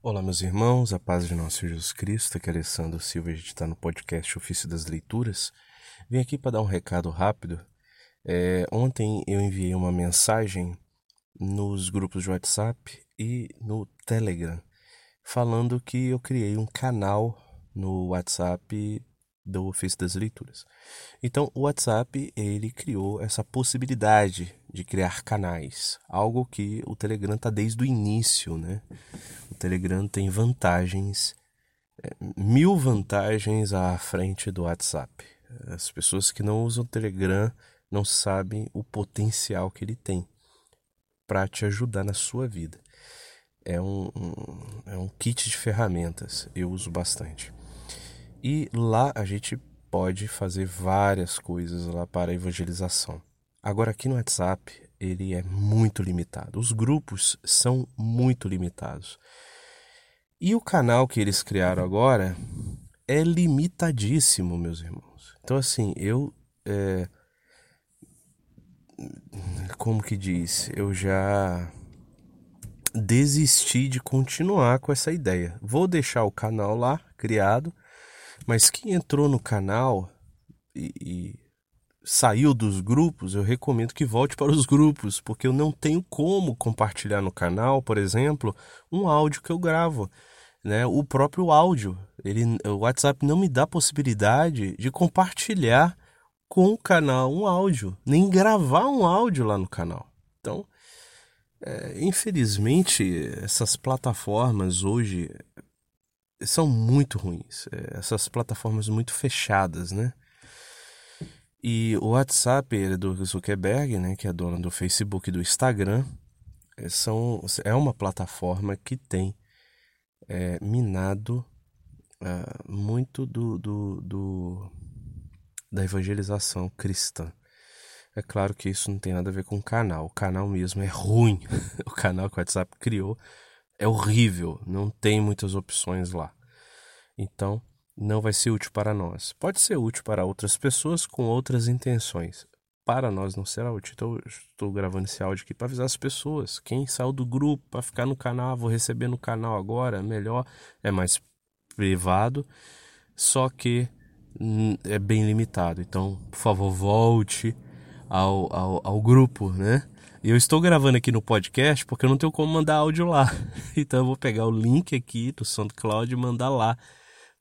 Olá, meus irmãos, a paz de nosso Jesus Cristo, aqui é Alessandro Silva, a gente está no podcast Ofício das Leituras. Vim aqui para dar um recado rápido. É, ontem eu enviei uma mensagem nos grupos de WhatsApp e no Telegram, falando que eu criei um canal no WhatsApp do ofício das leituras. Então, o WhatsApp ele criou essa possibilidade de criar canais, algo que o Telegram está desde o início, né? Telegram tem vantagens, é, mil vantagens à frente do WhatsApp. As pessoas que não usam o Telegram não sabem o potencial que ele tem para te ajudar na sua vida. É um, um, é um kit de ferramentas, eu uso bastante. E lá a gente pode fazer várias coisas lá para evangelização. Agora aqui no WhatsApp ele é muito limitado. Os grupos são muito limitados. E o canal que eles criaram agora é limitadíssimo, meus irmãos. Então assim, eu é, como que diz, eu já desisti de continuar com essa ideia. Vou deixar o canal lá criado mas quem entrou no canal e, e saiu dos grupos, eu recomendo que volte para os grupos, porque eu não tenho como compartilhar no canal, por exemplo, um áudio que eu gravo. Né? O próprio áudio, ele, o WhatsApp não me dá possibilidade de compartilhar com o canal um áudio, nem gravar um áudio lá no canal. Então, é, infelizmente, essas plataformas hoje são muito ruins. É, essas plataformas muito fechadas, né? E o WhatsApp é do Zuckerberg, né, que é dono do Facebook e do Instagram, é, são, é uma plataforma que tem é, minado uh, muito do, do, do, da evangelização cristã. É claro que isso não tem nada a ver com o canal. O canal mesmo é ruim. o canal que o WhatsApp criou é horrível, não tem muitas opções lá. Então, não vai ser útil para nós. Pode ser útil para outras pessoas com outras intenções. Para nós não será útil. Então, eu estou gravando esse áudio aqui para avisar as pessoas. Quem saiu do grupo para ficar no canal, vou receber no canal agora, melhor, é mais privado, só que hum, é bem limitado. Então, por favor, volte ao, ao, ao grupo, né? Eu estou gravando aqui no podcast porque eu não tenho como mandar áudio lá. Então eu vou pegar o link aqui do SoundCloud e mandar lá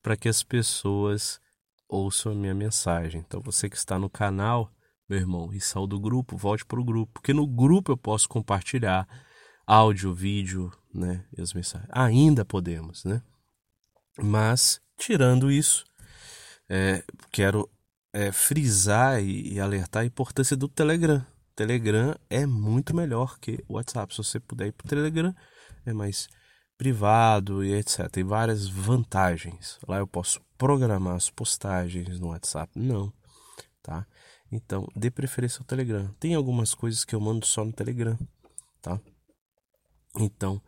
para que as pessoas ouçam a minha mensagem. Então você que está no canal, meu irmão, e saiu do grupo, volte para o grupo, porque no grupo eu posso compartilhar áudio, vídeo, né, e as mensagens. Ainda podemos, né? Mas tirando isso, é, quero é, frisar e, e alertar a importância do Telegram. Telegram é muito melhor que o WhatsApp. Se você puder ir para o Telegram, é mais privado e etc. Tem várias vantagens. Lá eu posso programar as postagens no WhatsApp. Não, tá? Então, dê preferência ao Telegram. Tem algumas coisas que eu mando só no Telegram, tá? Então,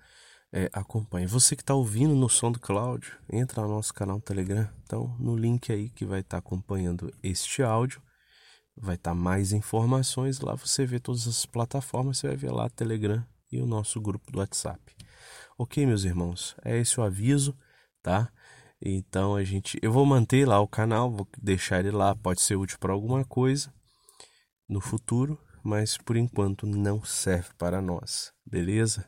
é, acompanhe. Você que está ouvindo no som do Cláudio, entra no nosso canal Telegram. Então, no link aí que vai estar tá acompanhando este áudio, vai estar tá mais informações. Lá você vê todas as plataformas, você vai ver lá Telegram e o nosso grupo do WhatsApp. Ok, meus irmãos, é esse o aviso, tá? Então a gente, eu vou manter lá o canal, vou deixar ele lá, pode ser útil para alguma coisa no futuro, mas por enquanto não serve para nós, beleza?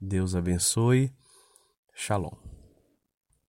Deus abençoe. Shalom.